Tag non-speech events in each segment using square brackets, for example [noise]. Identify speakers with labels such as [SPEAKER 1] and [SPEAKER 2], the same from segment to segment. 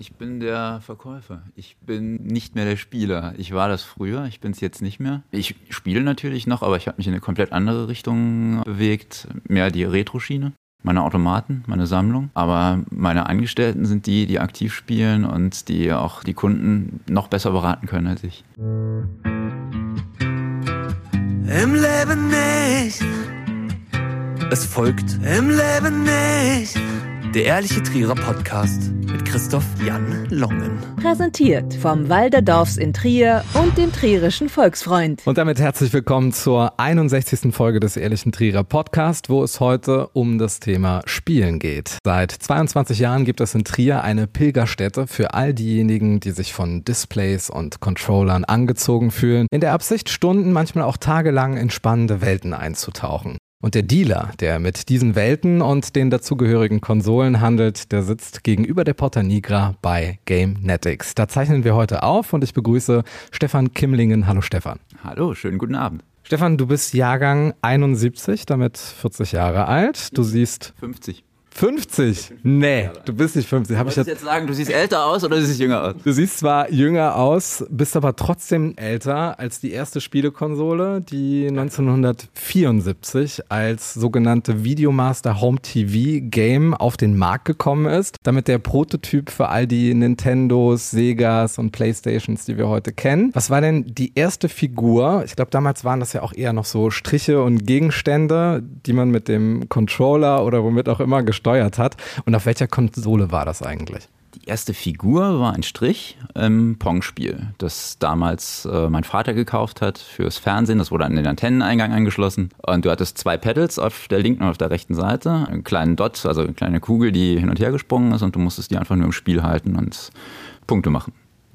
[SPEAKER 1] Ich bin der Verkäufer. Ich bin nicht mehr der Spieler. Ich war das früher, ich bin es jetzt nicht mehr. Ich spiele natürlich noch, aber ich habe mich in eine komplett andere Richtung bewegt. Mehr die Retro-Schiene. Meine Automaten, meine Sammlung. Aber meine Angestellten sind die, die aktiv spielen und die auch die Kunden noch besser beraten können als ich.
[SPEAKER 2] Im Leben nicht.
[SPEAKER 3] Es folgt
[SPEAKER 2] Im Leben nicht.
[SPEAKER 3] Der Ehrliche Trierer Podcast mit Christoph Jan Longen.
[SPEAKER 4] Präsentiert vom Walderdorfs in Trier und dem Trierischen Volksfreund.
[SPEAKER 5] Und damit herzlich willkommen zur 61. Folge des Ehrlichen Trierer Podcast, wo es heute um das Thema Spielen geht. Seit 22 Jahren gibt es in Trier eine Pilgerstätte für all diejenigen, die sich von Displays und Controllern angezogen fühlen, in der Absicht, Stunden, manchmal auch tagelang in spannende Welten einzutauchen. Und der Dealer, der mit diesen Welten und den dazugehörigen Konsolen handelt, der sitzt gegenüber der Porta Nigra bei GameNetics. Da zeichnen wir heute auf und ich begrüße Stefan Kimlingen. Hallo Stefan.
[SPEAKER 1] Hallo, schönen guten Abend.
[SPEAKER 5] Stefan, du bist Jahrgang 71, damit 40 Jahre alt. Du siehst
[SPEAKER 1] 50.
[SPEAKER 5] 50. Nee, du bist nicht 50. Hab ich
[SPEAKER 1] Wolltest du
[SPEAKER 5] jetzt
[SPEAKER 1] sagen, du siehst älter aus oder du siehst jünger aus?
[SPEAKER 5] Du siehst zwar jünger aus, bist aber trotzdem älter als die erste Spielekonsole, die 1974 als sogenannte Videomaster Home TV Game auf den Markt gekommen ist. Damit der Prototyp für all die Nintendos, Segas und Playstations, die wir heute kennen. Was war denn die erste Figur? Ich glaube, damals waren das ja auch eher noch so Striche und Gegenstände, die man mit dem Controller oder womit auch immer gesteuert hat. Und auf welcher Konsole war das eigentlich?
[SPEAKER 1] Die erste Figur war ein Strich im Pong-Spiel, das damals äh, mein Vater gekauft hat fürs Fernsehen. Das wurde an den Antenneneingang angeschlossen. Und du hattest zwei Pedals auf der linken und auf der rechten Seite. Einen kleinen Dot, also eine kleine Kugel, die hin und her gesprungen ist. Und du musstest die einfach nur im Spiel halten und Punkte machen.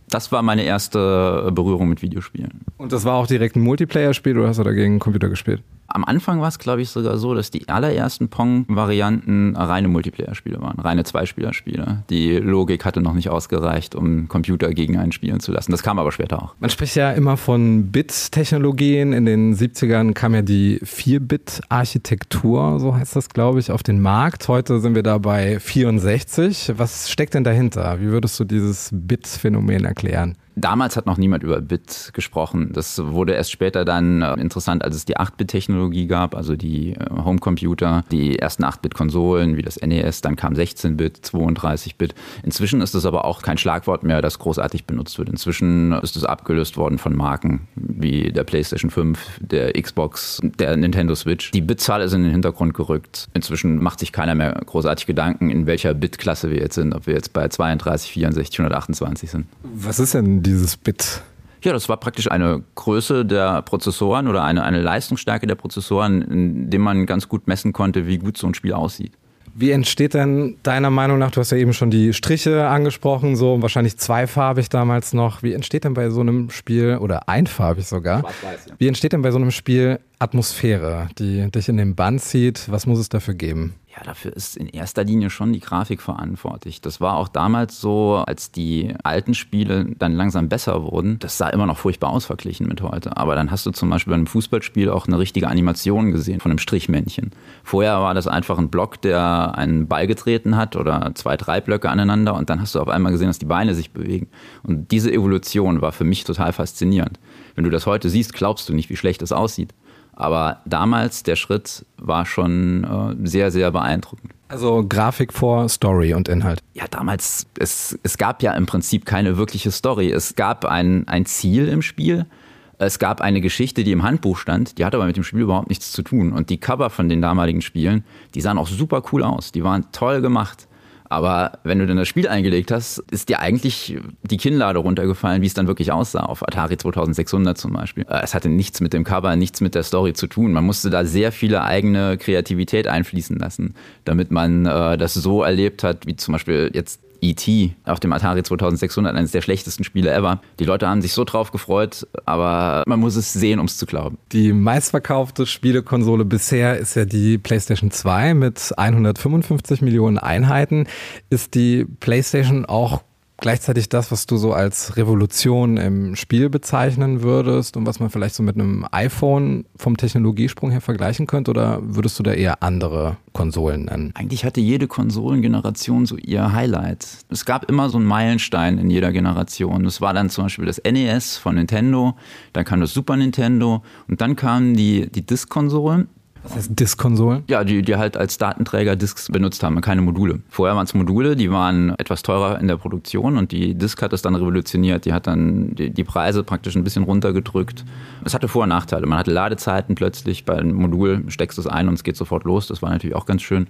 [SPEAKER 1] Das war meine erste Berührung mit Videospielen.
[SPEAKER 5] Und das war auch direkt ein Multiplayer-Spiel oder hast du dagegen Computer gespielt?
[SPEAKER 1] Am Anfang war es, glaube ich, sogar so, dass die allerersten Pong-Varianten reine Multiplayer-Spiele waren, reine Zweispieler-Spiele. Die Logik hatte noch nicht ausgereicht, um Computer gegen einen spielen zu lassen. Das kam aber später auch.
[SPEAKER 5] Man spricht ja immer von Bit-Technologien. In den 70ern kam ja die 4-Bit-Architektur, so heißt das, glaube ich, auf den Markt. Heute sind wir da bei 64. Was steckt denn dahinter? Wie würdest du dieses Bit-Phänomen erklären?
[SPEAKER 1] Damals hat noch niemand über Bit gesprochen. Das wurde erst später dann äh, interessant, als es die 8-Bit-Technologie gab, also die äh, Homecomputer, die ersten 8-Bit-Konsolen wie das NES, dann kam 16-Bit, 32-Bit. Inzwischen ist es aber auch kein Schlagwort mehr, das großartig benutzt wird. Inzwischen ist es abgelöst worden von Marken wie der PlayStation 5, der Xbox, der Nintendo Switch. Die Bitzahl ist in den Hintergrund gerückt. Inzwischen macht sich keiner mehr großartig Gedanken, in welcher Bit-Klasse wir jetzt sind, ob wir jetzt bei 32, 64, 128 sind.
[SPEAKER 5] Was ist denn dieses Bit?
[SPEAKER 1] Ja, das war praktisch eine Größe der Prozessoren oder eine, eine Leistungsstärke der Prozessoren, in dem man ganz gut messen konnte, wie gut so ein Spiel aussieht.
[SPEAKER 5] Wie entsteht denn deiner Meinung nach, du hast ja eben schon die Striche angesprochen, so wahrscheinlich zweifarbig damals noch. Wie entsteht denn bei so einem Spiel, oder einfarbig sogar,
[SPEAKER 1] ja.
[SPEAKER 5] wie entsteht denn bei so einem Spiel Atmosphäre, die dich in den Bann zieht? Was muss es dafür geben?
[SPEAKER 1] Ja, dafür ist in erster Linie schon die Grafik verantwortlich. Das war auch damals so, als die alten Spiele dann langsam besser wurden. Das sah immer noch furchtbar aus verglichen mit heute. Aber dann hast du zum Beispiel bei einem Fußballspiel auch eine richtige Animation gesehen von einem Strichmännchen. Vorher war das einfach ein Block, der einen Ball getreten hat oder zwei, drei Blöcke aneinander und dann hast du auf einmal gesehen, dass die Beine sich bewegen. Und diese Evolution war für mich total faszinierend. Wenn du das heute siehst, glaubst du nicht, wie schlecht es aussieht. Aber damals, der Schritt war schon äh, sehr, sehr beeindruckend.
[SPEAKER 5] Also Grafik vor Story und Inhalt.
[SPEAKER 1] Ja, damals, es, es gab ja im Prinzip keine wirkliche Story. Es gab ein, ein Ziel im Spiel. Es gab eine Geschichte, die im Handbuch stand, die hat aber mit dem Spiel überhaupt nichts zu tun. Und die Cover von den damaligen Spielen, die sahen auch super cool aus. Die waren toll gemacht. Aber wenn du dann das Spiel eingelegt hast, ist dir eigentlich die Kinnlade runtergefallen, wie es dann wirklich aussah, auf Atari 2600 zum Beispiel. Äh, Es hatte nichts mit dem Cover, nichts mit der Story zu tun. Man musste da sehr viele eigene Kreativität einfließen lassen, damit man äh, das so erlebt hat, wie zum Beispiel jetzt E.T. auf dem Atari 2600, eines der schlechtesten Spiele ever. Die Leute haben sich so drauf gefreut, aber man muss es sehen, um es zu glauben.
[SPEAKER 5] Die meistverkaufte Spielekonsole bisher ist ja die PlayStation 2 mit 155 Millionen Einheiten. Ist die PlayStation auch gleichzeitig das, was du so als Revolution im Spiel bezeichnen würdest und was man vielleicht so mit einem iPhone vom Technologiesprung her vergleichen könnte? Oder würdest du da eher andere Konsolen nennen?
[SPEAKER 1] Eigentlich hatte jede Konsolengeneration so ihr Highlight. Es gab immer so einen Meilenstein in jeder Generation. Das war dann zum Beispiel das NES von Nintendo, dann kam das Super Nintendo und dann kamen die, die Disk-Konsolen.
[SPEAKER 5] Was heißt Disk-Konsolen?
[SPEAKER 1] Ja, die, die halt als Datenträger Disks benutzt haben, keine Module. Vorher waren es Module, die waren etwas teurer in der Produktion und die Disk hat das dann revolutioniert. Die hat dann die, die Preise praktisch ein bisschen runtergedrückt. Es hatte Vor- und Nachteile. Man hatte Ladezeiten plötzlich. Bei einem Modul steckst du es ein und es geht sofort los. Das war natürlich auch ganz schön.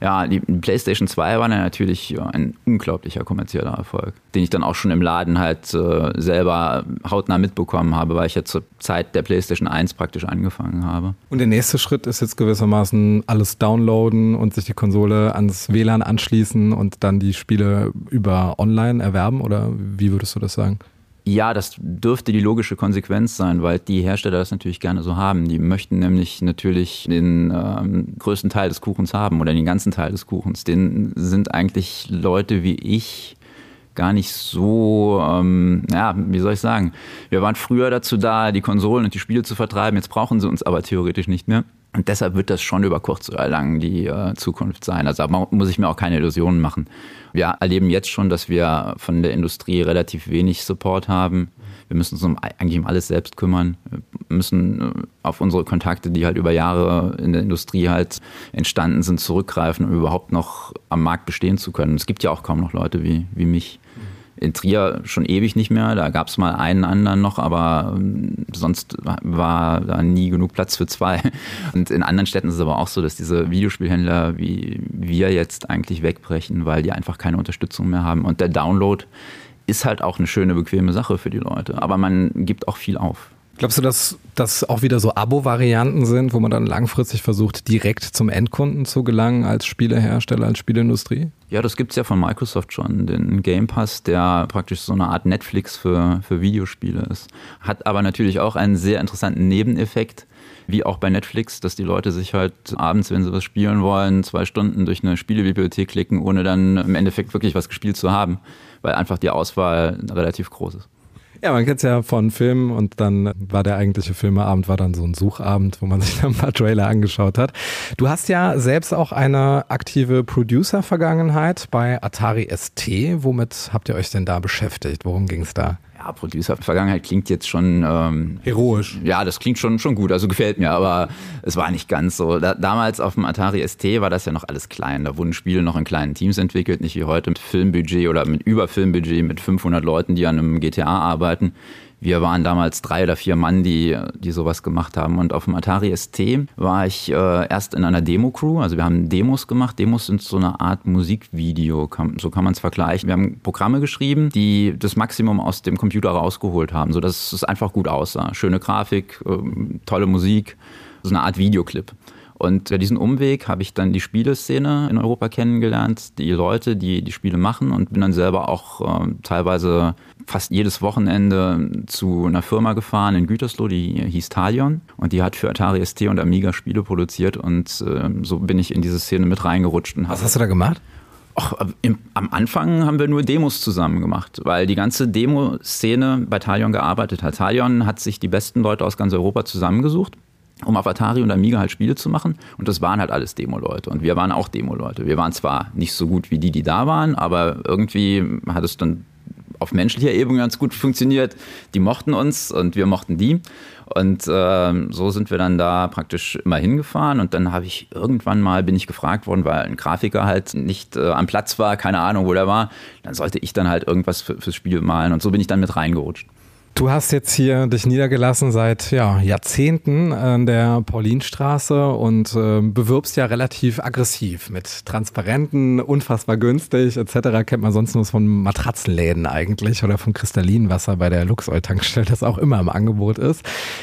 [SPEAKER 1] Ja, die PlayStation 2 war natürlich ein unglaublicher kommerzieller Erfolg, den ich dann auch schon im Laden halt äh, selber hautnah mitbekommen habe, weil ich ja zur Zeit der PlayStation 1 praktisch angefangen habe.
[SPEAKER 5] Und der nächste Schritt ist jetzt gewissermaßen alles downloaden und sich die Konsole ans WLAN anschließen und dann die Spiele über online erwerben oder wie würdest du das sagen?
[SPEAKER 1] Ja, das dürfte die logische Konsequenz sein, weil die Hersteller das natürlich gerne so haben. Die möchten nämlich natürlich den ähm, größten Teil des Kuchens haben oder den ganzen Teil des Kuchens. Den sind eigentlich Leute wie ich gar nicht so, ähm, ja, wie soll ich sagen, wir waren früher dazu da, die Konsolen und die Spiele zu vertreiben, jetzt brauchen sie uns aber theoretisch nicht mehr. Und deshalb wird das schon über kurz oder lang die äh, Zukunft sein. Also da muss ich mir auch keine Illusionen machen. Wir erleben jetzt schon, dass wir von der Industrie relativ wenig Support haben. Wir müssen uns um, eigentlich um alles selbst kümmern. Wir müssen äh, auf unsere Kontakte, die halt über Jahre in der Industrie halt entstanden sind, zurückgreifen, um überhaupt noch am Markt bestehen zu können. Es gibt ja auch kaum noch Leute wie, wie mich in Trier schon ewig nicht mehr. Da gab es mal einen anderen noch, aber ähm, sonst war da nie genug Platz für zwei. [laughs] Und in anderen Städten ist es aber auch so, dass diese Videospielhändler wie wir jetzt eigentlich wegbrechen, weil die einfach keine Unterstützung mehr haben. Und der Download ist halt auch eine schöne, bequeme Sache für die Leute. Aber man gibt auch viel auf.
[SPEAKER 5] Glaubst du, dass das auch wieder so Abo-Varianten sind, wo man dann langfristig versucht, direkt zum Endkunden zu gelangen als Spielehersteller, als Spieleindustrie?
[SPEAKER 1] Ja, das gibt es ja von Microsoft schon, den Game Pass, der praktisch so eine Art Netflix für, für Videospiele ist. Hat aber natürlich auch einen sehr interessanten Nebeneffekt, wie auch bei Netflix, dass die Leute sich halt abends, wenn sie was spielen wollen, zwei Stunden durch eine Spielebibliothek klicken, ohne dann im Endeffekt wirklich was gespielt zu haben, weil einfach die Auswahl relativ groß ist.
[SPEAKER 5] Ja, man kennt es ja von Filmen und dann war der eigentliche Filmeabend, war dann so ein Suchabend, wo man [laughs] sich dann ein paar Trailer angeschaut hat. Du hast ja selbst auch eine aktive Producer-Vergangenheit bei Atari ST. Womit habt ihr euch denn da beschäftigt? Worum ging es da?
[SPEAKER 1] Ja, Producer-Vergangenheit klingt jetzt schon ähm,
[SPEAKER 5] heroisch.
[SPEAKER 1] Ja, das klingt schon, schon gut, also gefällt mir, aber es war nicht ganz so. Da, damals auf dem Atari ST war das ja noch alles klein. Da wurden Spiele noch in kleinen Teams entwickelt, nicht wie heute mit Filmbudget oder mit Überfilmbudget mit 500 Leuten, die an einem GTA arbeiten. Wir waren damals drei oder vier Mann, die, die sowas gemacht haben. Und auf dem Atari ST war ich äh, erst in einer Demo-Crew. Also wir haben Demos gemacht. Demos sind so eine Art Musikvideo, kann, so kann man es vergleichen. Wir haben Programme geschrieben, die das Maximum aus dem Computer rausgeholt haben, sodass es einfach gut aussah. Schöne Grafik, äh, tolle Musik, so eine Art Videoclip. Und über diesen Umweg habe ich dann die Spieleszene in Europa kennengelernt, die Leute, die die Spiele machen und bin dann selber auch äh, teilweise fast jedes Wochenende zu einer Firma gefahren in Gütersloh, die hieß Talion und die hat für Atari ST und Amiga Spiele produziert und äh, so bin ich in diese Szene mit reingerutscht. Und
[SPEAKER 5] Was hast du da gemacht?
[SPEAKER 1] Ach, im, am Anfang haben wir nur Demos zusammen gemacht, weil die ganze Demo-Szene bei Talion gearbeitet hat. Talion hat sich die besten Leute aus ganz Europa zusammengesucht um auf Atari und Amiga halt Spiele zu machen. Und das waren halt alles Demo-Leute. Und wir waren auch Demo-Leute. Wir waren zwar nicht so gut wie die, die da waren, aber irgendwie hat es dann auf menschlicher Ebene ganz gut funktioniert. Die mochten uns und wir mochten die. Und äh, so sind wir dann da praktisch immer hingefahren. Und dann habe ich irgendwann mal, bin ich gefragt worden, weil ein Grafiker halt nicht äh, am Platz war, keine Ahnung, wo der war. Dann sollte ich dann halt irgendwas für, fürs Spiel malen. Und so bin ich dann mit reingerutscht.
[SPEAKER 5] Du hast jetzt hier dich niedergelassen seit ja, Jahrzehnten an der Paulinstraße und äh, bewirbst ja relativ aggressiv mit Transparenten, unfassbar günstig etc. Kennt man sonst nur von Matratzenläden eigentlich oder von Kristallinwasser bei der Luxoil-Tankstelle, das auch immer im Angebot ist.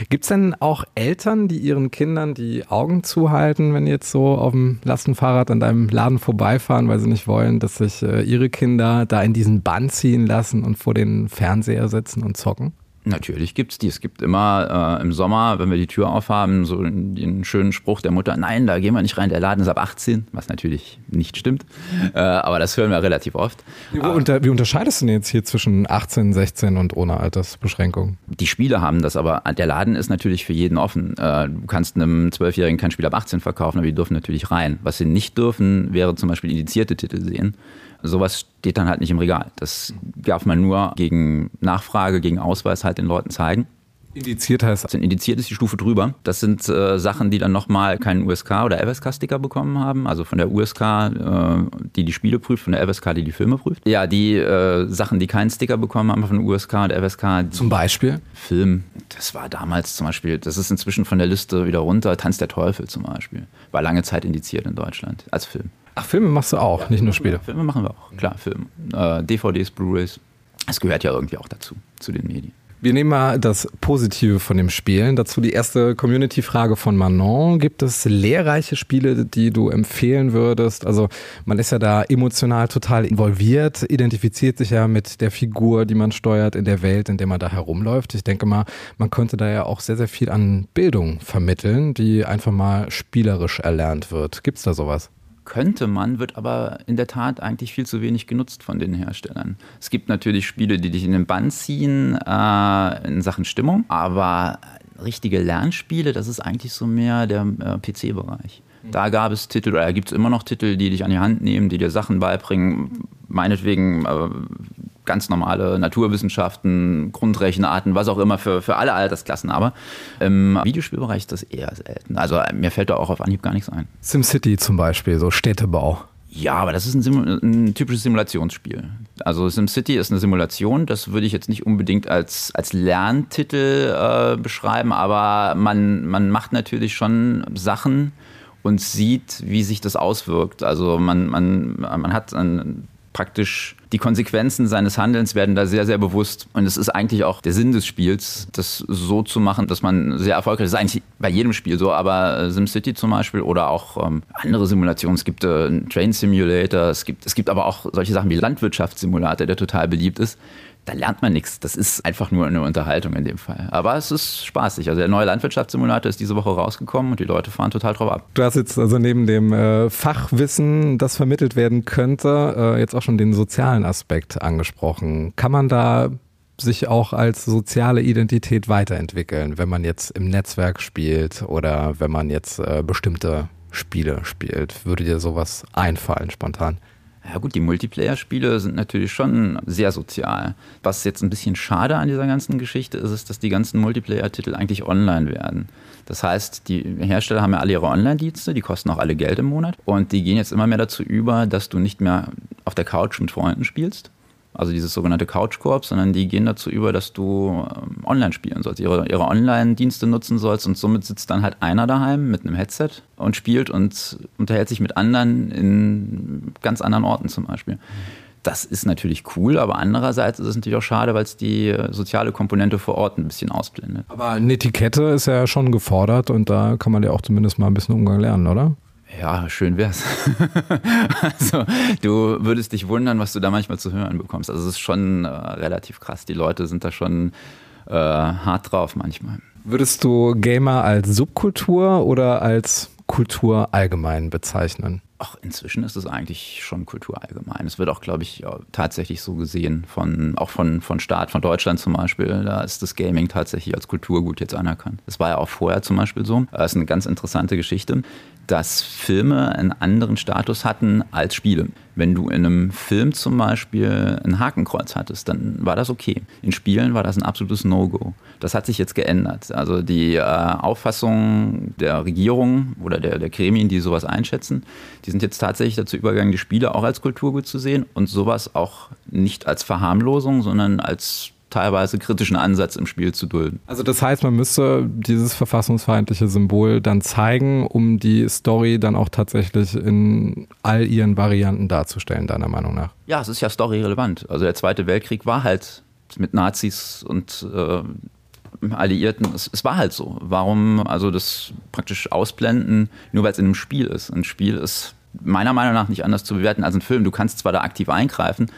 [SPEAKER 5] Gibt es denn auch Eltern, die ihren Kindern die Augen zuhalten, wenn jetzt so auf dem Lastenfahrrad an deinem Laden vorbeifahren, weil sie nicht wollen, dass sich äh, ihre Kinder da in diesen Bann ziehen lassen und vor den Fernseher setzen und zocken?
[SPEAKER 1] Natürlich gibt's die. Es gibt immer äh, im Sommer, wenn wir die Tür aufhaben, so den schönen Spruch der Mutter, nein, da gehen wir nicht rein, der Laden ist ab 18, was natürlich nicht stimmt. Äh, aber das hören wir relativ oft.
[SPEAKER 5] Wie, unter, wie unterscheidest du denn jetzt hier zwischen 18, 16 und ohne Altersbeschränkung?
[SPEAKER 1] Die Spiele haben das, aber der Laden ist natürlich für jeden offen. Äh, du kannst einem Zwölfjährigen kein Spiel ab 18 verkaufen, aber die dürfen natürlich rein. Was sie nicht dürfen, wäre zum Beispiel indizierte Titel sehen. Sowas steht dann halt nicht im Regal. Das darf man nur gegen Nachfrage, gegen Ausweis halt den Leuten zeigen.
[SPEAKER 5] Indiziert heißt.
[SPEAKER 1] Also indiziert ist die Stufe drüber. Das sind äh, Sachen, die dann nochmal keinen USK oder FSK-Sticker bekommen haben. Also von der USK, äh, die die Spiele prüft, von der FSK, die die Filme prüft. Ja, die äh, Sachen, die keinen Sticker bekommen haben von der USK und der FSK.
[SPEAKER 5] Zum Beispiel?
[SPEAKER 1] Film. Das war damals zum Beispiel, das ist inzwischen von der Liste wieder runter. Tanz der Teufel zum Beispiel. War lange Zeit indiziert in Deutschland als Film.
[SPEAKER 5] Ach, Filme machst du auch, nicht nur Spiele.
[SPEAKER 1] Filme machen wir auch, klar, Filme. Äh, DVDs, Blu-rays. Es gehört ja irgendwie auch dazu, zu den Medien.
[SPEAKER 5] Wir nehmen mal das Positive von dem Spielen. Dazu die erste Community-Frage von Manon. Gibt es lehrreiche Spiele, die du empfehlen würdest? Also man ist ja da emotional total involviert, identifiziert sich ja mit der Figur, die man steuert in der Welt, in der man da herumläuft. Ich denke mal, man könnte da ja auch sehr, sehr viel an Bildung vermitteln, die einfach mal spielerisch erlernt wird. Gibt es da sowas?
[SPEAKER 1] Könnte man, wird aber in der Tat eigentlich viel zu wenig genutzt von den Herstellern. Es gibt natürlich Spiele, die dich in den Bann ziehen äh, in Sachen Stimmung, aber richtige Lernspiele, das ist eigentlich so mehr der äh, PC-Bereich. Da gab es Titel, oder gibt es immer noch Titel, die dich an die Hand nehmen, die dir Sachen beibringen, meinetwegen äh, ganz normale Naturwissenschaften, Grundrechenarten, was auch immer für, für alle Altersklassen. Aber im Videospielbereich ist das eher selten. Also mir fällt da auch auf Anhieb gar nichts ein.
[SPEAKER 5] SimCity zum Beispiel, so Städtebau.
[SPEAKER 1] Ja, aber das ist ein, Sim ein, typisches Simulationsspiel. Also SimCity ist eine Simulation, das würde ich jetzt nicht unbedingt als, als Lerntitel äh, beschreiben, aber man, man macht natürlich schon Sachen und sieht, wie sich das auswirkt. Also man, man, man hat ein praktisch die Konsequenzen seines Handelns werden da sehr, sehr bewusst. Und es ist eigentlich auch der Sinn des Spiels, das so zu machen, dass man sehr erfolgreich ist. Das ist eigentlich bei jedem Spiel so, aber äh, SimCity zum Beispiel oder auch ähm, andere Simulationen. Es gibt äh, einen Train Simulator, es gibt, es gibt aber auch solche Sachen wie Landwirtschaftssimulator, der total beliebt ist da lernt man nichts. Das ist einfach nur eine Unterhaltung in dem Fall. Aber es ist spaßig. Also der neue Landwirtschaftssimulator ist diese Woche rausgekommen und die Leute fahren total drauf ab.
[SPEAKER 5] Du hast jetzt also neben dem äh, Fachwissen, das vermittelt werden könnte, äh, jetzt auch schon den sozialen Aspekt angesprochen. Kann man da sich auch als soziale Identität weiterentwickeln, wenn man jetzt im Netzwerk spielt oder wenn man jetzt äh, bestimmte Spiele spielt? Würde dir sowas einfallen spontan?
[SPEAKER 1] Ja gut, die Multiplayer-Spiele sind natürlich schon sehr sozial. Was jetzt ein bisschen schade an dieser ganzen Geschichte ist, ist, dass die ganzen Multiplayer-Titel eigentlich online werden. Das heißt, die Hersteller haben ja alle ihre Online-Dienste, die kosten auch alle Geld im Monat. Und die gehen jetzt immer mehr dazu über, dass du nicht mehr auf der Couch mit Freunden spielst, also dieses sogenannte Couch-Koop, sondern die gehen dazu über, dass du ähm, online spielen sollst, ihre, ihre Online-Dienste nutzen sollst und somit sitzt dann halt einer daheim mit einem Headset und spielt und unterhält sich mit anderen in ganz anderen Orten zum Beispiel. Das ist natürlich cool, aber andererseits ist es natürlich auch schade, weil es die äh, soziale Komponente vor Ort ein bisschen ausblendet.
[SPEAKER 5] Aber eine Etikette ist ja schon gefordert und da kann man ja auch zumindest mal ein bisschen Umgang lernen, oder?
[SPEAKER 1] Ja, schön wär's. [laughs] also, du würdest dich wundern, was du da manchmal zu hören bekommst. Also, es ist schon äh, relativ krass. Die Leute sind da schon äh, hart drauf manchmal.
[SPEAKER 5] Würdest du Gamer als Subkultur oder als Kultur allgemein bezeichnen?
[SPEAKER 1] Ach, inzwischen ist es eigentlich schon Kultur allgemein. Es wird auch, glaube ich, tatsächlich so gesehen, von, auch von, von Staat, von Deutschland zum Beispiel. Da ist das Gaming tatsächlich als Kulturgut jetzt anerkannt. Das war ja auch vorher zum Beispiel so. Das ist eine ganz interessante Geschichte dass Filme einen anderen Status hatten als Spiele. Wenn du in einem Film zum Beispiel ein Hakenkreuz hattest, dann war das okay. In Spielen war das ein absolutes No-Go. Das hat sich jetzt geändert. Also die äh, Auffassung der Regierung oder der, der Gremien, die sowas einschätzen, die sind jetzt tatsächlich dazu übergegangen, die Spiele auch als Kulturgut zu sehen und sowas auch nicht als Verharmlosung, sondern als teilweise kritischen Ansatz im Spiel zu dulden.
[SPEAKER 5] Also das heißt, man müsste dieses verfassungsfeindliche Symbol dann zeigen, um die Story dann auch tatsächlich in all ihren Varianten darzustellen, deiner Meinung nach?
[SPEAKER 1] Ja, es ist ja storyrelevant. Also der Zweite Weltkrieg war halt mit Nazis und äh, Alliierten, es, es, war halt so. Warum also das praktisch ausblenden, nur weil es in einem Spiel ist? Ein Spiel ist meiner Meinung nach nicht anders zu bewerten als ein Film. Du kannst zwar da aktiv eingreifen,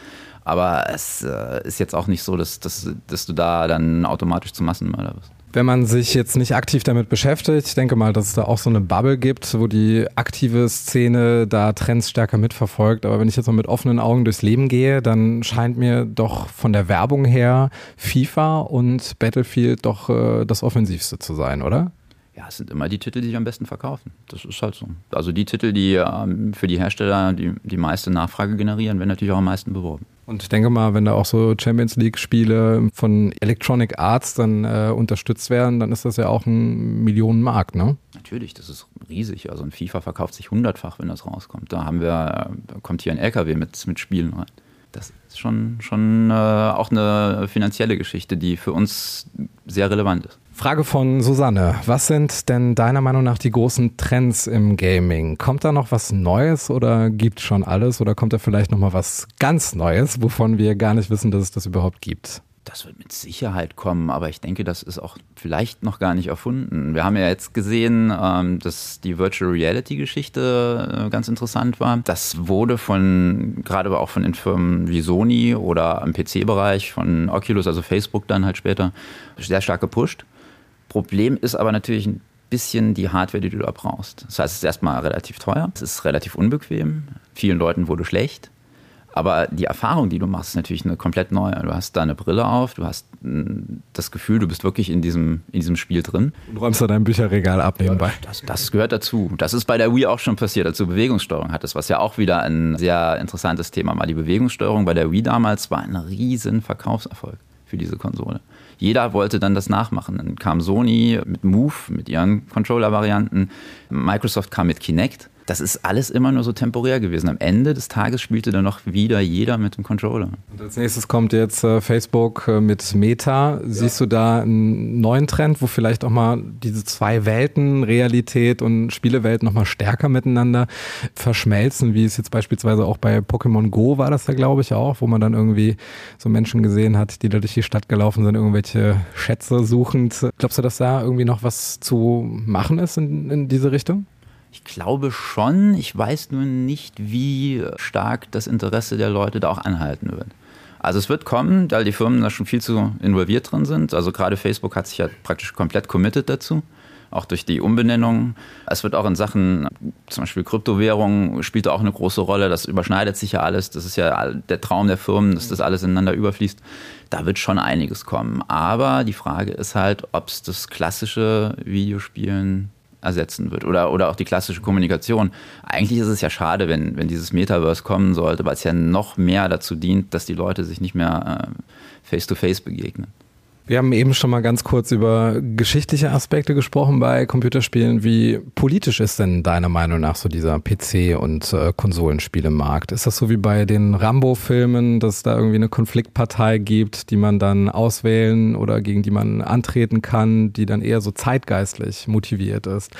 [SPEAKER 1] Aber es äh, ist jetzt auch nicht so, dass, dass, dass du da dann automatisch zum Massenmörder wirst.
[SPEAKER 5] Wenn man sich jetzt nicht aktiv damit beschäftigt, ich denke mal, dass es da auch so eine Bubble gibt, wo die aktive Szene da Trends stärker mitverfolgt. Aber wenn ich jetzt mal mit offenen Augen durchs Leben gehe, dann scheint mir doch von der Werbung her FIFA und Battlefield doch äh, das offensivste zu sein, oder?
[SPEAKER 1] Ja, es sind immer die Titel, die sich am besten verkaufen. Das ist halt so. Also die Titel, die ähm, für die Hersteller die, die meiste Nachfrage generieren, werden natürlich auch am meisten beworben.
[SPEAKER 5] Und ich denke mal, wenn da auch so Champions League-Spiele von Electronic Arts dann äh, unterstützt werden, dann ist das ja auch ein Millionenmarkt, ne?
[SPEAKER 1] Natürlich, das ist riesig. Also ein FIFA verkauft sich hundertfach, wenn das rauskommt. Da haben wir, da kommt hier ein LKW mit, mit Spielen rein. Das ist schon, schon äh, auch eine finanzielle Geschichte, die für uns sehr relevant ist.
[SPEAKER 5] Frage von Susanne. Was sind denn deiner Meinung nach die großen Trends im Gaming? Kommt da noch was Neues oder gibt schon alles oder kommt da vielleicht noch mal was ganz Neues, wovon wir gar nicht wissen, dass es das überhaupt gibt?
[SPEAKER 1] Das wird mit Sicherheit kommen, aber ich denke, das ist auch vielleicht noch gar nicht erfunden. Wir haben ja jetzt gesehen, ähm, dass die Virtual Reality Geschichte äh, ganz interessant war. Das wurde von, gerade auch von den Firmen wie Sony oder im PC-Bereich von Oculus, also Facebook dann halt später, sehr stark gepusht. Problem ist aber natürlich ein bisschen die Hardware, die du da brauchst. Das heißt, es ist erstmal relativ teuer, es ist relativ unbequem, vielen Leuten wurde schlecht. Aber die Erfahrung, die du machst, ist natürlich eine komplett neue. Du hast da eine Brille auf, du hast mm, das Gefühl, du bist wirklich in diesem, in diesem Spiel drin.
[SPEAKER 5] Und räumst da dein Bücherregal ab nebenbei.
[SPEAKER 1] Das, das gehört dazu. Das ist bei der Wii auch schon passiert, als du Bewegungssteuerung hattest, was ja auch wieder ein sehr interessantes Thema war. Die Bewegungssteuerung bei der Wii damals war ein riesen Verkaufserfolg für diese Konsole. Jeder wollte dann das nachmachen. Dann kam Sony mit Move, mit ihren Controller-Varianten. Microsoft kam mit Kinect das ist alles immer nur so temporär gewesen. Am Ende des Tages spielte dann noch wieder jeder mit dem Controller.
[SPEAKER 5] Und als nächstes kommt jetzt äh, Facebook äh, mit Meta. Siehst ja. du da einen neuen Trend, wo vielleicht auch mal diese zwei Welten, Realität und Spielewelt noch mal stärker miteinander verschmelzen, wie es jetzt beispielsweise auch bei Pokémon Go war das ja, glaube ich, auch, wo man dann irgendwie so Menschen gesehen hat, die da durch die Stadt gelaufen sind, irgendwelche Schätze suchend. Glaubst du, dass da irgendwie noch was zu machen ist in, in diese Richtung?
[SPEAKER 1] Ich glaube schon. Ich weiß nur nicht, wie stark das Interesse der Leute da auch anhalten wird. Also es wird kommen, weil die Firmen da schon viel zu involviert drin sind. Also gerade Facebook hat sich ja praktisch komplett committed dazu, auch durch die Umbenennung. Es wird auch in Sachen, zum Beispiel Kryptowährungen spielt da auch eine große Rolle. Das überschneidet sich ja alles. Das ist ja der Traum der Firmen, dass das alles ineinander überfließt. Da wird schon einiges kommen. Aber die Frage ist halt, ob es das klassische Videospielen ersetzen wird oder, oder auch die klassische Kommunikation. Eigentlich ist es ja schade, wenn, wenn dieses Metaverse kommen sollte, weil es ja noch mehr dazu dient, dass die Leute sich nicht mehr face-to-face äh, -face begegnen.
[SPEAKER 5] Wir haben eben schon mal ganz kurz über geschichtliche Aspekte gesprochen bei Computerspielen. Wie politisch ist denn deiner Meinung nach so dieser PC- und äh, Konsolenspielemarkt? Ist das so wie bei den Rambo-Filmen, dass da irgendwie eine Konfliktpartei gibt, die man dann auswählen oder gegen die man antreten kann, die dann eher so zeitgeistlich motiviert ist?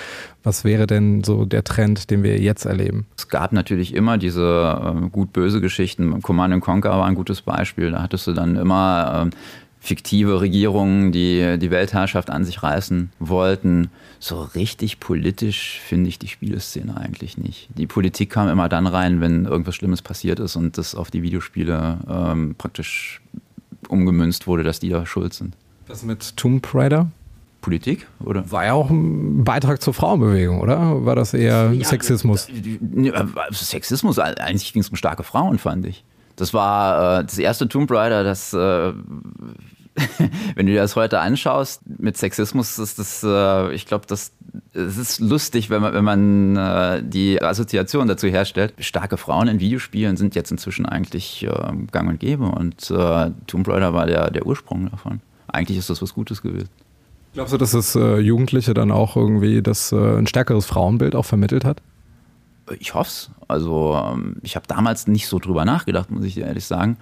[SPEAKER 5] Was wäre denn so der Trend, den wir jetzt erleben?
[SPEAKER 1] Es gab natürlich immer diese äh, gut-böse Geschichten. Command Conquer war ein gutes Beispiel. Da hattest du dann immer äh, fiktive Regierungen, die die Weltherrschaft an sich reißen wollten. So richtig politisch finde ich die Spieleszene eigentlich nicht. Die Politik kam immer dann rein, wenn irgendwas Schlimmes passiert ist und das auf die Videospiele ähm, praktisch umgemünzt wurde, dass die da schuld sind.
[SPEAKER 5] Was mit Tomb Raider?
[SPEAKER 1] Politik, oder?
[SPEAKER 5] War ja auch ein Beitrag zur Frauenbewegung, oder? War das eher ja, Sexismus?
[SPEAKER 1] Äh, Sexismus, eigentlich ging es um starke Frauen, fand ich. Das war äh, das erste Tomb Raider, das, äh, [laughs] wenn du dir das heute anschaust, mit Sexismus ist das, äh, ich glaube, das es ist lustig, wenn man, wenn man äh, die Assoziation dazu herstellt. Starke Frauen in Videospielen sind jetzt inzwischen eigentlich äh, gang und gäbe und äh, Tomb Raider war der, der Ursprung davon. Eigentlich ist das was Gutes gewesen.
[SPEAKER 5] Glaubst du, dass das äh, Jugendliche dann auch irgendwie das, äh, ein stärkeres Frauenbild auch vermittelt hat?
[SPEAKER 1] Ich hoffe es. Also ähm, ich habe damals nicht so drüber nachgedacht, muss ich dir ehrlich sagen.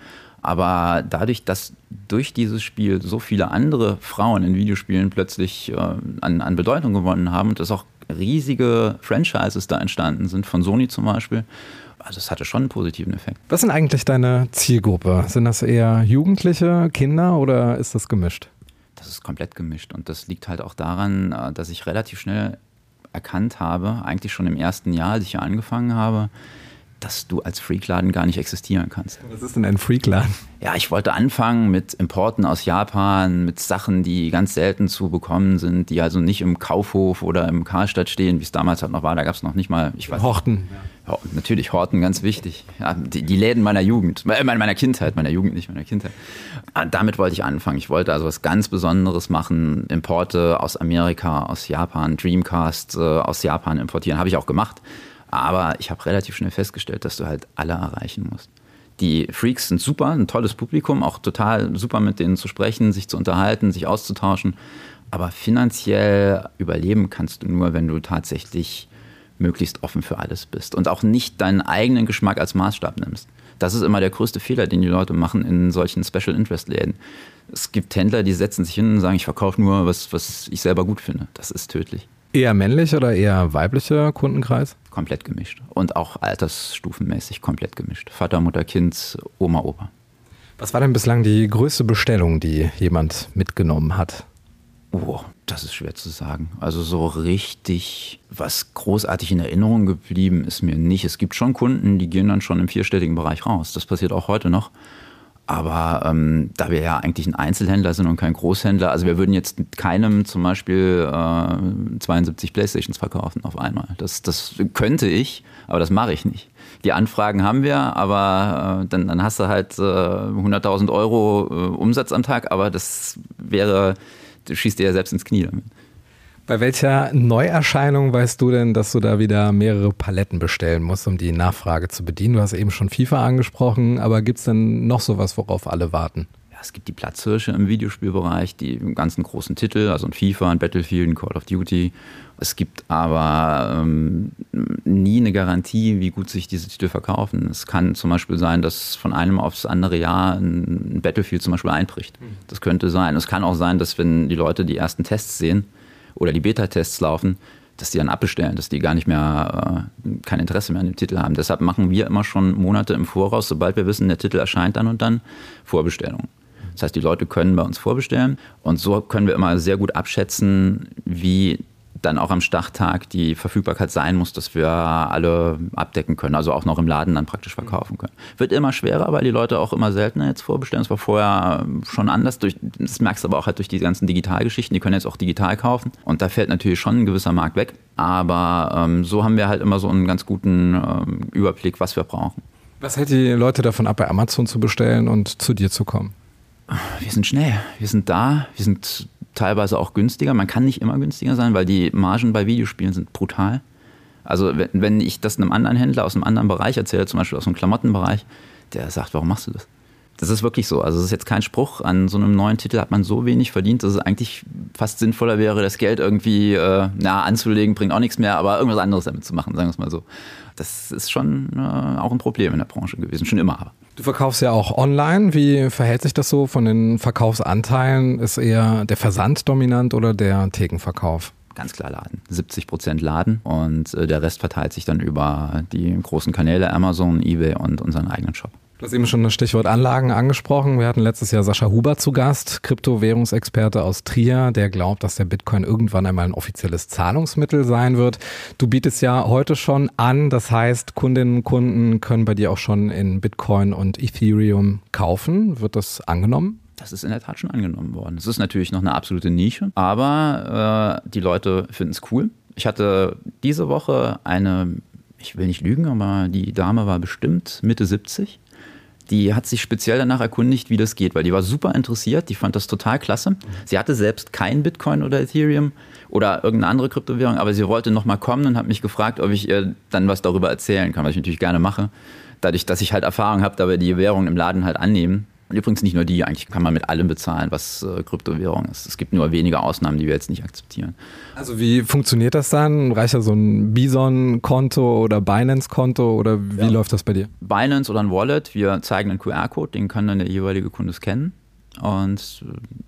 [SPEAKER 1] Aber dadurch, dass durch dieses Spiel so viele andere Frauen in Videospielen plötzlich äh, an, an Bedeutung gewonnen haben und dass auch riesige Franchises da entstanden sind, von Sony zum Beispiel, also es hatte schon einen positiven Effekt.
[SPEAKER 5] Was sind eigentlich deine Zielgruppe? Sind das eher Jugendliche, Kinder oder ist das gemischt?
[SPEAKER 1] Das ist komplett gemischt und das liegt halt auch daran, äh, dass ich relativ schnell erkannt habe, eigentlich schon im ersten Jahr, als ich hier angefangen habe, dass du als Freakladen gar nicht existieren kannst.
[SPEAKER 5] Was ist denn ein Freakladen?
[SPEAKER 1] Ja, ich wollte anfangen mit Importen aus Japan, mit Sachen, die ganz selten zu bekommen sind, die also nicht im Kaufhof oder im Karstadt stehen, wie es damals halt noch war. Da gab es noch nicht mal, ich weiß
[SPEAKER 5] Horten.
[SPEAKER 1] Ja, natürlich, Horten, ganz wichtig. Ja, die, die Läden meiner Jugend, äh, meiner Kindheit, meiner Jugend, nicht meiner Kindheit. Ah, damit wollte ich anfangen. Ich wollte also was ganz Besonderes machen. Importe aus Amerika, aus Japan, Dreamcast äh, aus Japan importieren. Habe ich auch gemacht. Aber ich habe relativ schnell festgestellt, dass du halt alle erreichen musst. Die Freaks sind super, ein tolles Publikum, auch total super mit denen zu sprechen, sich zu unterhalten, sich auszutauschen. Aber finanziell überleben kannst du nur, wenn du tatsächlich möglichst offen für alles bist und auch nicht deinen eigenen Geschmack als Maßstab nimmst. Das ist immer der größte Fehler, den die Leute machen in solchen Special Interest Läden. Es gibt Händler, die setzen sich hin und sagen, ich verkaufe nur was, was ich selber gut finde. Das ist tödlich.
[SPEAKER 5] Eher männlich oder eher weiblicher Kundenkreis?
[SPEAKER 1] Komplett gemischt. Und auch altersstufenmäßig komplett gemischt. Vater, Mutter, Kind, Oma, Opa.
[SPEAKER 5] Was war denn bislang die größte Bestellung, die jemand mitgenommen hat?
[SPEAKER 1] Oh, das ist schwer zu sagen. Also so richtig was großartig in Erinnerung geblieben ist mir nicht. Es gibt schon Kunden, die gehen dann schon im vierstelligen Bereich raus. Das passiert auch heute noch. Aber ähm, da wir ja eigentlich ein Einzelhändler sind und kein Großhändler, also wir würden jetzt keinem zum Beispiel äh, 72 Playstations verkaufen auf einmal. Das, das könnte ich, aber das mache ich nicht. Die Anfragen haben wir, aber äh, dann, dann hast du halt äh, 100.000 Euro äh, Umsatz am Tag, aber das wäre, du schießt dir ja selbst ins Knie damit.
[SPEAKER 5] Bei welcher Neuerscheinung weißt du denn, dass du da wieder mehrere Paletten bestellen musst, um die Nachfrage zu bedienen? Du hast eben schon FIFA angesprochen, aber gibt es denn noch sowas, worauf alle warten?
[SPEAKER 1] Ja, es gibt die Platzhirsche im Videospielbereich, die ganzen großen Titel, also ein FIFA, ein Battlefield, ein Call of Duty. Es gibt aber ähm, nie eine Garantie, wie gut sich diese Titel verkaufen. Es kann zum Beispiel sein, dass von einem aufs andere Jahr ein Battlefield zum Beispiel einbricht. Das könnte sein. Es kann auch sein, dass wenn die Leute die ersten Tests sehen, oder die Beta-Tests laufen, dass die dann abbestellen, dass die gar nicht mehr äh, kein Interesse mehr an dem Titel haben. Deshalb machen wir immer schon Monate im Voraus, sobald wir wissen, der Titel erscheint dann und dann, Vorbestellungen. Das heißt, die Leute können bei uns vorbestellen und so können wir immer sehr gut abschätzen, wie dann auch am Starttag die Verfügbarkeit sein muss, dass wir alle abdecken können, also auch noch im Laden dann praktisch verkaufen können. Wird immer schwerer, weil die Leute auch immer seltener jetzt vorbestellen. Das war vorher schon anders. Durch, das merkst du aber auch halt durch die ganzen Digitalgeschichten. Die können jetzt auch digital kaufen. Und da fällt natürlich schon ein gewisser Markt weg. Aber ähm, so haben wir halt immer so einen ganz guten ähm, Überblick, was wir brauchen.
[SPEAKER 5] Was hält die Leute davon ab, bei Amazon zu bestellen und zu dir zu kommen?
[SPEAKER 1] Wir sind schnell, wir sind da, wir sind teilweise auch günstiger. Man kann nicht immer günstiger sein, weil die Margen bei Videospielen sind brutal. Also wenn ich das einem anderen Händler aus einem anderen Bereich erzähle, zum Beispiel aus dem Klamottenbereich, der sagt, warum machst du das? Das ist wirklich so. Also es ist jetzt kein Spruch. An so einem neuen Titel hat man so wenig verdient, dass es eigentlich fast sinnvoller wäre, das Geld irgendwie äh, na, anzulegen, bringt auch nichts mehr, aber irgendwas anderes damit zu machen, sagen wir es mal so. Das ist schon äh, auch ein Problem in der Branche gewesen, schon immer. Aber.
[SPEAKER 5] Du verkaufst ja auch online. Wie verhält sich das so von den Verkaufsanteilen? Ist eher der Versand dominant oder der Thekenverkauf?
[SPEAKER 1] Ganz klar Laden. 70 Prozent Laden und äh, der Rest verteilt sich dann über die großen Kanäle Amazon, eBay und unseren eigenen Shop.
[SPEAKER 5] Du hast eben schon das Stichwort Anlagen angesprochen. Wir hatten letztes Jahr Sascha Huber zu Gast, Kryptowährungsexperte aus Trier, der glaubt, dass der Bitcoin irgendwann einmal ein offizielles Zahlungsmittel sein wird. Du bietest ja heute schon an, das heißt, Kundinnen und Kunden können bei dir auch schon in Bitcoin und Ethereum kaufen. Wird das angenommen?
[SPEAKER 1] Das ist in der Tat schon angenommen worden. Es ist natürlich noch eine absolute Nische, aber äh, die Leute finden es cool. Ich hatte diese Woche eine, ich will nicht lügen, aber die Dame war bestimmt Mitte 70 die hat sich speziell danach erkundigt, wie das geht, weil die war super interessiert, die fand das total klasse. Sie hatte selbst kein Bitcoin oder Ethereum oder irgendeine andere Kryptowährung, aber sie wollte nochmal kommen und hat mich gefragt, ob ich ihr dann was darüber erzählen kann, was ich natürlich gerne mache. Dadurch, dass ich halt Erfahrung habe, da wir die Währung im Laden halt annehmen, und übrigens nicht nur die, eigentlich kann man mit allem bezahlen, was äh, Kryptowährung ist. Es gibt nur wenige Ausnahmen, die wir jetzt nicht akzeptieren.
[SPEAKER 5] Also wie funktioniert das dann? Reicht da so ein Bison-Konto oder Binance-Konto oder wie ja. läuft das bei dir?
[SPEAKER 1] Binance oder ein Wallet, wir zeigen einen QR-Code, den kann dann der jeweilige Kunde scannen. Und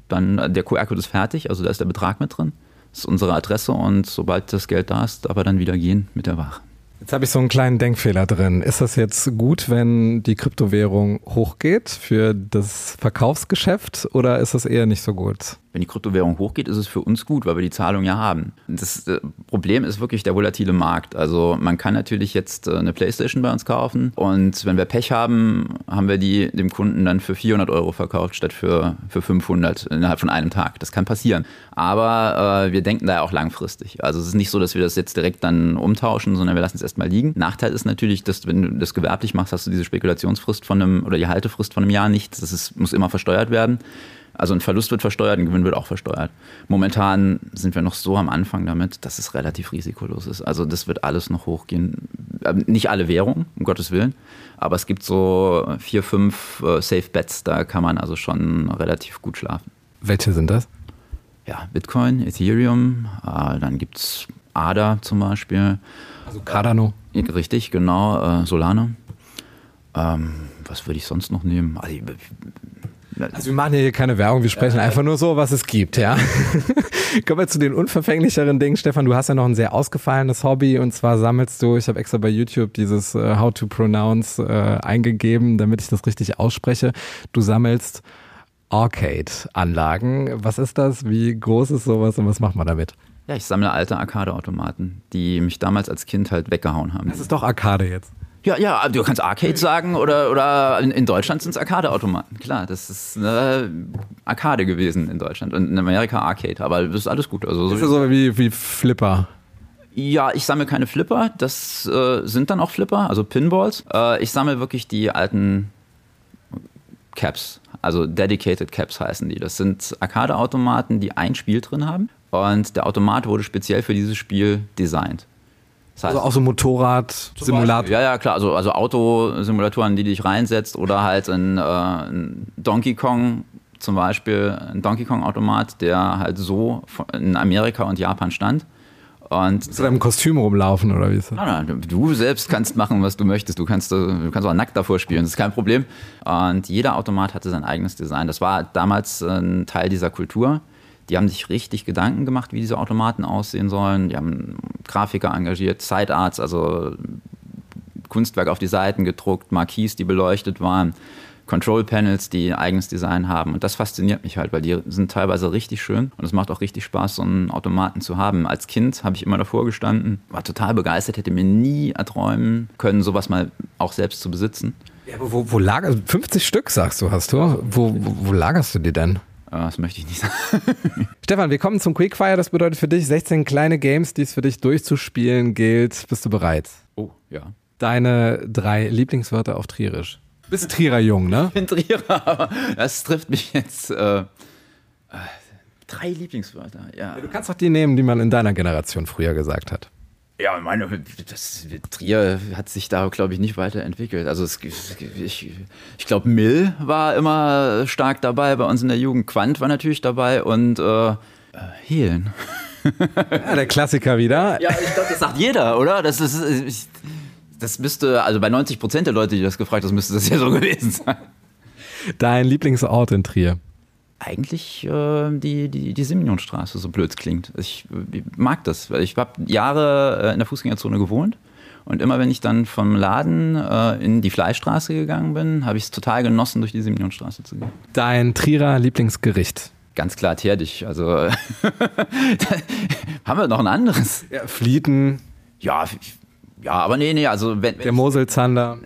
[SPEAKER 1] dann der QR-Code ist fertig, also da ist der Betrag mit drin. Das ist unsere Adresse und sobald das Geld da ist, darf er dann wieder gehen mit der Ware.
[SPEAKER 5] Jetzt habe ich so einen kleinen Denkfehler drin. Ist das jetzt gut, wenn die Kryptowährung hochgeht für das Verkaufsgeschäft oder ist das eher nicht so gut?
[SPEAKER 1] Wenn die Kryptowährung hochgeht, ist es für uns gut, weil wir die Zahlung ja haben. Das äh, Problem ist wirklich der volatile Markt. Also man kann natürlich jetzt äh, eine Playstation bei uns kaufen und wenn wir Pech haben, haben wir die dem Kunden dann für 400 Euro verkauft statt für, für 500 innerhalb von einem Tag. Das kann passieren. Aber äh, wir denken da ja auch langfristig. Also es ist nicht so, dass wir das jetzt direkt dann umtauschen, sondern wir lassen es erstmal liegen. Nachteil ist natürlich, dass wenn du das gewerblich machst, hast du diese Spekulationsfrist von einem oder die Haltefrist von einem Jahr nicht. Das ist, muss immer versteuert werden. Also ein Verlust wird versteuert, ein Gewinn wird auch versteuert. Momentan sind wir noch so am Anfang damit, dass es relativ risikolos ist. Also das wird alles noch hochgehen. Ähm, nicht alle Währungen, um Gottes Willen, aber es gibt so vier, fünf äh, Safe Bets, da kann man also schon relativ gut schlafen.
[SPEAKER 5] Welche sind das?
[SPEAKER 1] Ja, Bitcoin, Ethereum, äh, dann gibt es ADA zum Beispiel.
[SPEAKER 5] Also Cardano.
[SPEAKER 1] Richtig, genau, äh, Solana. Ähm, was würde ich sonst noch nehmen? Also,
[SPEAKER 5] also wir machen hier keine Werbung, wir sprechen einfach nur so, was es gibt, ja. [laughs] Kommen wir zu den unverfänglicheren Dingen. Stefan, du hast ja noch ein sehr ausgefallenes Hobby und zwar sammelst du, ich habe extra bei YouTube dieses uh, How to Pronounce uh, eingegeben, damit ich das richtig ausspreche. Du sammelst Arcade-Anlagen. Was ist das? Wie groß ist sowas und was macht man damit?
[SPEAKER 1] Ja, ich sammle alte Arcade-Automaten, die mich damals als Kind halt weggehauen haben.
[SPEAKER 5] Das ist doch Arcade jetzt.
[SPEAKER 1] Ja, ja, du kannst Arcade sagen oder, oder in, in Deutschland sind es Arcade-Automaten. Klar, das ist eine Arcade gewesen in Deutschland und in Amerika Arcade, aber das ist alles gut. Also,
[SPEAKER 5] das ist so wie, wie Flipper.
[SPEAKER 1] Ja, ich sammle keine Flipper, das äh, sind dann auch Flipper, also Pinballs. Äh, ich sammle wirklich die alten Caps, also Dedicated Caps heißen die. Das sind Arcade-Automaten, die ein Spiel drin haben und der Automat wurde speziell für dieses Spiel designt.
[SPEAKER 5] Das heißt, also auch so Motorrad-Simulator.
[SPEAKER 1] Ja, ja, klar. Also, also Autosimulatoren, die dich reinsetzt oder halt ein, äh, ein Donkey Kong zum Beispiel, ein Donkey Kong-Automat, der halt so in Amerika und Japan stand. Und
[SPEAKER 5] Musst du da im Kostüm rumlaufen oder wie ist das?
[SPEAKER 1] Nein, nein, du selbst kannst machen, was du möchtest. Du kannst, du kannst auch nackt davor spielen, das ist kein Problem. Und jeder Automat hatte sein eigenes Design. Das war damals ein Teil dieser Kultur. Die haben sich richtig Gedanken gemacht, wie diese Automaten aussehen sollen. Die haben Grafiker engagiert, Side Arts, also Kunstwerk auf die Seiten gedruckt, Marquis, die beleuchtet waren, Control Panels, die ein eigenes Design haben. Und das fasziniert mich halt, weil die sind teilweise richtig schön und es macht auch richtig Spaß, so einen Automaten zu haben. Als Kind habe ich immer davor gestanden, war total begeistert, hätte mir nie erträumen können, sowas mal auch selbst zu besitzen.
[SPEAKER 5] Ja, aber wo, wo lagerst 50 Stück, sagst du, hast du? Wo, wo, wo lagerst du die denn?
[SPEAKER 1] Ah, das möchte ich nicht sagen. [laughs]
[SPEAKER 5] Stefan, wir kommen zum Quickfire. Das bedeutet für dich 16 kleine Games, die es für dich durchzuspielen gilt. Bist du bereit?
[SPEAKER 1] Oh, ja.
[SPEAKER 5] Deine drei Lieblingswörter auf Trierisch. Bist Trierer jung, ne?
[SPEAKER 1] Ich bin Trierer, aber das trifft mich jetzt. Äh, äh, drei Lieblingswörter, ja.
[SPEAKER 5] ja. Du kannst doch die nehmen, die man in deiner Generation früher gesagt hat.
[SPEAKER 1] Ja, meine, das, Trier hat sich da, glaube ich, nicht weiterentwickelt. Also es, ich, ich glaube, Mill war immer stark dabei bei uns in der Jugend. Quant war natürlich dabei und äh, Hehlen. [laughs]
[SPEAKER 5] Ja, der Klassiker wieder.
[SPEAKER 1] Ja, ich glaube, das sagt jeder, oder? Das ist, ich, das müsste, also bei 90 Prozent der Leute, die das gefragt haben, müsste das ja so gewesen sein.
[SPEAKER 5] Dein Lieblingsort in Trier?
[SPEAKER 1] Eigentlich äh, die, die, die Simeonstraße, so blöd klingt. Ich, ich, mag das, weil ich habe Jahre äh, in der Fußgängerzone gewohnt. Und immer wenn ich dann vom Laden äh, in die Fleischstraße gegangen bin, habe ich es total genossen, durch die Simeonstraße zu gehen.
[SPEAKER 5] Dein Trierer Lieblingsgericht?
[SPEAKER 1] Ganz klar Terdich. Also [laughs] haben wir noch ein anderes.
[SPEAKER 5] Ja, Flieten.
[SPEAKER 1] Ja, ja, aber nee, nee, also wenn,
[SPEAKER 5] der Moselzander.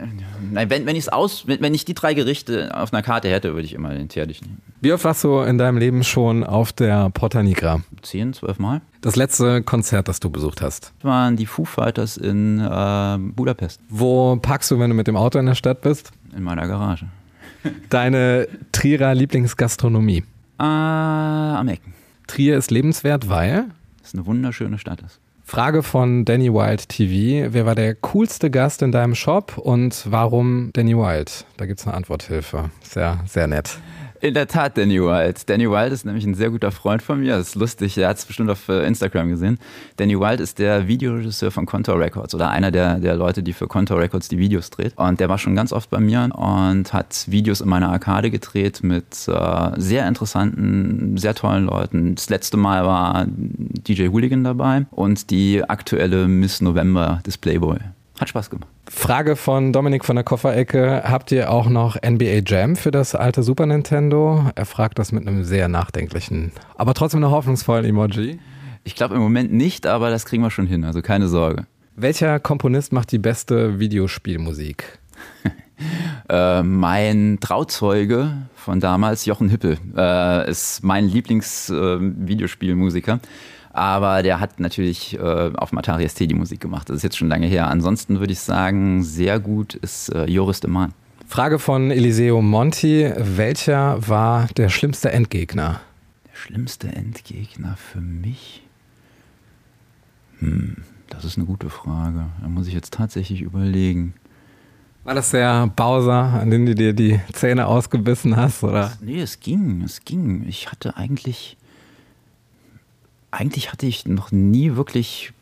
[SPEAKER 1] Nein, wenn, wenn, ich's aus, wenn, wenn ich die drei Gerichte auf einer Karte hätte, würde ich immer den Terdich nehmen.
[SPEAKER 5] Wie oft warst du in deinem Leben schon auf der Porta Nigra?
[SPEAKER 1] Zehn, zwölf Mal.
[SPEAKER 5] Das letzte Konzert, das du besucht hast?
[SPEAKER 1] Das waren die Foo Fighters in äh, Budapest.
[SPEAKER 5] Wo parkst du, wenn du mit dem Auto in der Stadt bist?
[SPEAKER 1] In meiner Garage. [laughs] [laughs]
[SPEAKER 5] Deine Trierer Lieblingsgastronomie?
[SPEAKER 1] Äh, am Ecken.
[SPEAKER 5] Trier ist lebenswert, weil?
[SPEAKER 1] Es eine wunderschöne Stadt ist.
[SPEAKER 5] Frage von Danny Wild TV. Wer war der coolste Gast in deinem Shop und warum Danny Wild? Da gibt es eine Antworthilfe. Sehr, sehr nett.
[SPEAKER 1] In der Tat Danny Wild. Danny Wild ist nämlich ein sehr guter Freund von mir. Das ist lustig. Er hat es bestimmt auf äh, Instagram gesehen. Danny Wild ist der Videoregisseur von Contour Records oder einer der, der Leute, die für Contour Records die Videos dreht. Und der war schon ganz oft bei mir und hat Videos in meiner Arcade gedreht mit äh, sehr interessanten, sehr tollen Leuten. Das letzte Mal war DJ Hooligan dabei und die aktuelle Miss November des Playboy Hat Spaß gemacht.
[SPEAKER 5] Frage von Dominik von der Kofferecke. Habt ihr auch noch NBA Jam für das alte Super Nintendo? Er fragt das mit einem sehr nachdenklichen, aber trotzdem noch hoffnungsvollen Emoji.
[SPEAKER 1] Ich glaube im Moment nicht, aber das kriegen wir schon hin, also keine Sorge.
[SPEAKER 5] Welcher Komponist macht die beste Videospielmusik? [laughs]
[SPEAKER 1] Äh, mein Trauzeuge von damals, Jochen Hippel, äh, ist mein Lieblings-Videospielmusiker. Aber der hat natürlich äh, auf dem Atari ST die Musik gemacht. Das ist jetzt schon lange her. Ansonsten würde ich sagen, sehr gut ist äh, Joris de Man.
[SPEAKER 5] Frage von Eliseo Monti. Welcher war der schlimmste Endgegner?
[SPEAKER 1] Der schlimmste Endgegner für mich? Hm, das ist eine gute Frage. Da muss ich jetzt tatsächlich überlegen.
[SPEAKER 5] War das der Bowser, an den du dir die Zähne ausgebissen hast, oder?
[SPEAKER 1] Nee, es ging, es ging. Ich hatte eigentlich, eigentlich hatte ich noch nie wirklich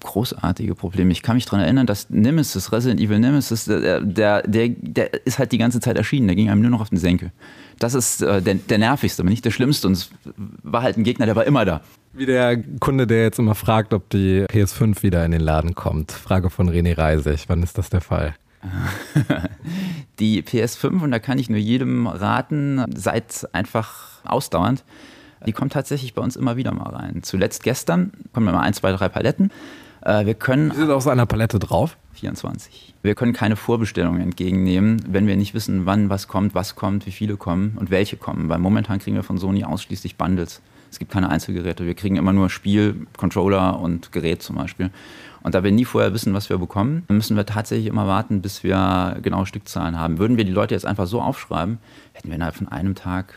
[SPEAKER 1] großartige Probleme. Ich kann mich daran erinnern, dass Nemesis, Resident Evil Nemesis, der, der, der, der ist halt die ganze Zeit erschienen. Der ging einem nur noch auf den Senkel. Das ist äh, der, der nervigste, aber nicht der schlimmste. Und es war halt ein Gegner, der war immer da.
[SPEAKER 5] Wie der Kunde, der jetzt immer fragt, ob die PS5 wieder in den Laden kommt. Frage von René Reisig. Wann ist das der Fall? [laughs]
[SPEAKER 1] Die PS5, und da kann ich nur jedem raten, seid einfach ausdauernd. Die kommt tatsächlich bei uns immer wieder mal rein. Zuletzt gestern kommen immer ein, zwei, drei Paletten. Äh, Wir können
[SPEAKER 5] Die sind auf so einer Palette drauf.
[SPEAKER 1] 24. Wir können keine Vorbestellungen entgegennehmen, wenn wir nicht wissen, wann was kommt, was kommt, wie viele kommen und welche kommen. Weil momentan kriegen wir von Sony ausschließlich Bundles. Es gibt keine Einzelgeräte. Wir kriegen immer nur Spiel, Controller und Gerät zum Beispiel. Und da wir nie vorher wissen, was wir bekommen, müssen wir tatsächlich immer warten, bis wir genaue Stückzahlen haben. Würden wir die Leute jetzt einfach so aufschreiben, hätten wir innerhalb von einem Tag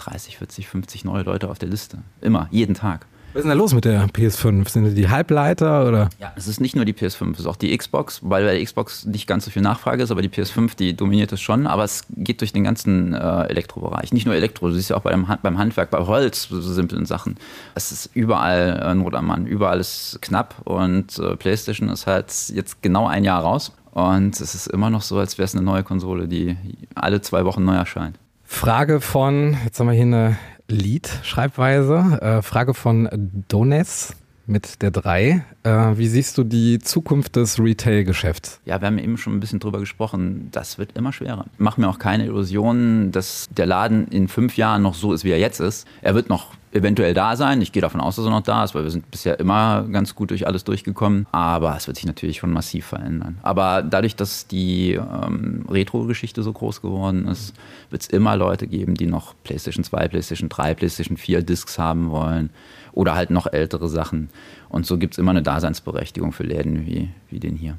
[SPEAKER 1] 30, 40, 50 neue Leute auf der Liste. Immer, jeden Tag.
[SPEAKER 5] Was ist denn da los mit der PS5? Sind die Halbleiter oder?
[SPEAKER 1] Ja, es ist nicht nur die PS5, es ist auch die Xbox, weil bei der Xbox nicht ganz so viel Nachfrage ist, aber die PS5, die dominiert es schon, aber es geht durch den ganzen äh, Elektrobereich. Nicht nur Elektro, du siehst ja auch bei dem beim Handwerk, bei Holz, so simplen Sachen. Es ist überall äh, Not am Mann, überall ist knapp und äh, PlayStation ist halt jetzt genau ein Jahr raus und es ist immer noch so, als wäre es eine neue Konsole, die alle zwei Wochen neu erscheint.
[SPEAKER 5] Frage von, jetzt haben wir hier eine Lied-Schreibweise. Äh, Frage von Dones mit der 3. Äh, wie siehst du die Zukunft des Retail-Geschäfts?
[SPEAKER 1] Ja, wir haben eben schon ein bisschen drüber gesprochen. Das wird immer schwerer. Ich mache mir auch keine Illusionen, dass der Laden in fünf Jahren noch so ist, wie er jetzt ist. Er wird noch eventuell da sein. Ich gehe davon aus, dass er noch da ist, weil wir sind bisher immer ganz gut durch alles durchgekommen. Aber es wird sich natürlich schon massiv verändern. Aber dadurch, dass die ähm, Retro-Geschichte so groß geworden ist, wird es immer Leute geben, die noch PlayStation 2, PlayStation 3, PlayStation 4 Discs haben wollen oder halt noch ältere Sachen. Und so gibt es immer eine Daseinsberechtigung für Läden wie, wie den hier.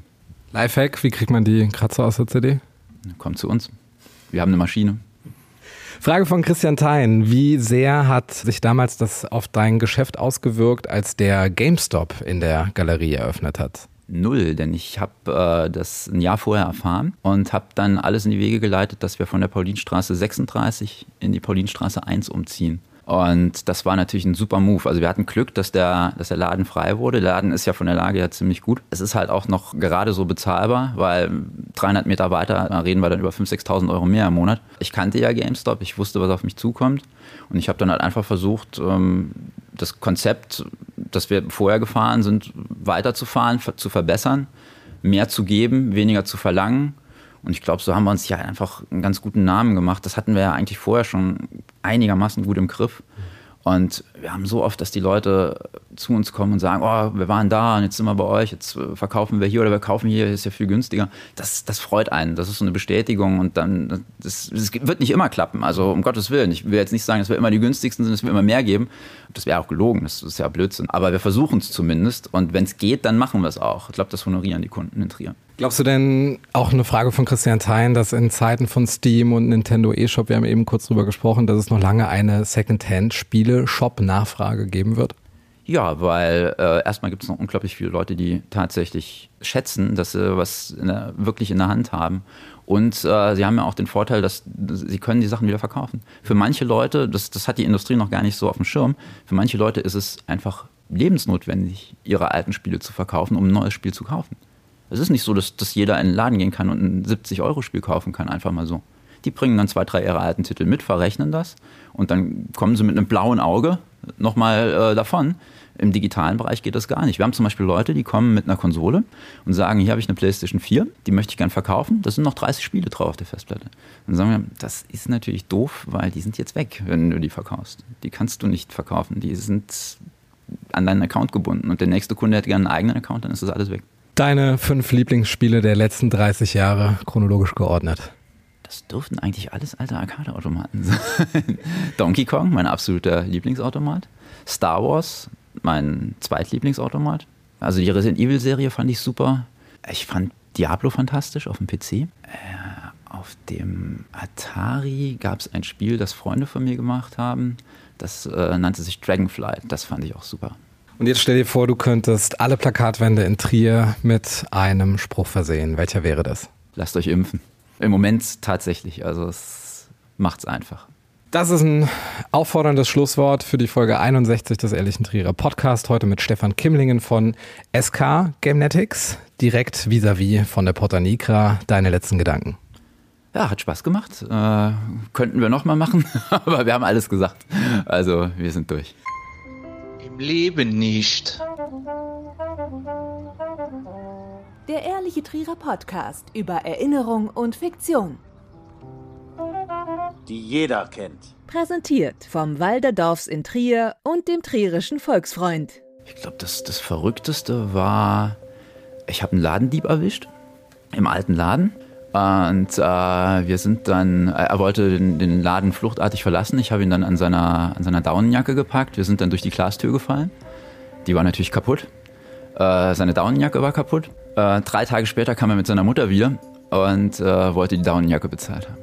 [SPEAKER 5] Lifehack, wie kriegt man die Kratzer aus der CD?
[SPEAKER 1] Kommt zu uns. Wir haben eine Maschine.
[SPEAKER 5] Frage von Christian Thein. Wie sehr hat sich damals das auf dein Geschäft ausgewirkt, als der GameStop in der Galerie eröffnet hat?
[SPEAKER 1] Null, denn ich habe äh, das ein Jahr vorher erfahren und habe dann alles in die Wege geleitet, dass wir von der Paulinstraße 36 in die Paulinstraße 1 umziehen. Und das war natürlich ein super Move. Also wir hatten Glück, dass der, dass der Laden frei wurde. Der Laden ist ja von der Lage her ziemlich gut. Es ist halt auch noch gerade so bezahlbar, weil 300 Meter weiter reden wir dann über 5.000, 6.000 Euro mehr im Monat. Ich kannte ja GameStop, ich wusste, was auf mich zukommt. Und ich habe dann halt einfach versucht, ähm, das Konzept, das wir vorher gefahren sind, weiterzufahren, zu verbessern, mehr zu geben, weniger zu verlangen. Und ich glaube, so haben wir uns ja einfach einen ganz guten Namen gemacht. Das hatten wir ja eigentlich vorher schon einigermaßen gut im Griff. Und wir haben so oft, dass die Leute zu uns kommen und sagen, oh, wir waren da und jetzt sind wir bei euch, jetzt äh, verkaufen wir hier oder wir kaufen hier, ist ja viel günstiger. Das, das freut einen, das ist so eine Bestätigung und dann, das, das wird nicht immer klappen, also um Gottes Willen. Ich will jetzt nicht sagen, dass wir immer die günstigsten sind, dass wir immer mehr geben. Das wäre auch gelogen, das ist ja Blödsinn. Aber wir versuchen es zumindest und wenn es geht, dann machen wir es auch. Ich glaube, das honorieren die Kunden in Trier.
[SPEAKER 5] Glaubst du denn, auch eine Frage von Christian Thein, dass in Zeiten von Steam und Nintendo eShop, wir haben eben kurz drüber gesprochen, dass es noch lange eine Secondhand-Spiele-Shop-Nachfrage geben wird?
[SPEAKER 1] Ja, weil äh, erstmal gibt es noch unglaublich viele Leute, die tatsächlich schätzen, dass sie was in der, wirklich in der Hand haben. Und äh, sie haben ja auch den Vorteil, dass sie können die Sachen wieder verkaufen. Für manche Leute, das, das hat die Industrie noch gar nicht so auf dem Schirm, für manche Leute ist es einfach lebensnotwendig, ihre alten Spiele zu verkaufen, um ein neues Spiel zu kaufen. Es ist nicht so, dass, dass jeder in den Laden gehen kann und ein 70-Euro-Spiel kaufen kann, einfach mal so. Die bringen dann zwei, drei ihrer alten Titel mit, verrechnen das und dann kommen sie mit einem blauen Auge nochmal äh, davon. Im digitalen Bereich geht das gar nicht. Wir haben zum Beispiel Leute, die kommen mit einer Konsole und sagen, hier habe ich eine PlayStation 4, die möchte ich gern verkaufen. Da sind noch 30 Spiele drauf auf der Festplatte. Dann sagen wir, das ist natürlich doof, weil die sind jetzt weg, wenn du die verkaufst. Die kannst du nicht verkaufen. Die sind an deinen Account gebunden. Und der nächste Kunde hätte gerne einen eigenen Account, dann ist das alles weg.
[SPEAKER 5] Deine fünf Lieblingsspiele der letzten 30 Jahre chronologisch geordnet.
[SPEAKER 1] Das dürften eigentlich alles alte Arcade-Automaten [laughs] sein. Donkey Kong, mein absoluter Lieblingsautomat. Star Wars, mein zweitlieblingsautomat. Also die Resident Evil-Serie fand ich super. Ich fand Diablo fantastisch auf dem PC. Äh, auf dem Atari gab es ein Spiel, das Freunde von mir gemacht haben. Das äh, nannte sich Dragonflight. Das fand ich auch super.
[SPEAKER 5] Und jetzt stell dir vor, du könntest alle Plakatwände in Trier mit einem Spruch versehen. Welcher wäre das?
[SPEAKER 1] Lasst euch impfen. Im Moment tatsächlich. Also es macht's einfach.
[SPEAKER 5] Das ist ein aufforderndes Schlusswort für die Folge 61 des Ehrlichen Trierer Podcast. Heute mit Stefan Kimlingen von SK Gamenetics, direkt vis-à-vis -vis von der Porta Nigra. Deine letzten Gedanken.
[SPEAKER 1] Ja, hat Spaß gemacht. Äh, könnten wir nochmal machen, [laughs] aber wir haben alles gesagt. Also, wir sind durch.
[SPEAKER 6] Leben nicht.
[SPEAKER 4] Der Ehrliche Trierer Podcast über Erinnerung und Fiktion.
[SPEAKER 7] Die jeder kennt.
[SPEAKER 4] Präsentiert vom Walderdorfs in Trier und dem Trierischen Volksfreund.
[SPEAKER 1] Ich glaube, das, das Verrückteste war, ich habe einen Ladendieb erwischt. Im alten Laden. Und äh, wir sind dann, äh, er wollte den, den, Laden fluchtartig verlassen. Ich habe ihn dann an seiner, an seiner Daunenjacke gepackt. Wir sind dann durch die Glastür gefallen. Die war natürlich kaputt. Äh, seine Daunenjacke war kaputt. Äh, drei Tage später kam er mit seiner Mutter wieder und äh, wollte die Daunenjacke bezahlt haben.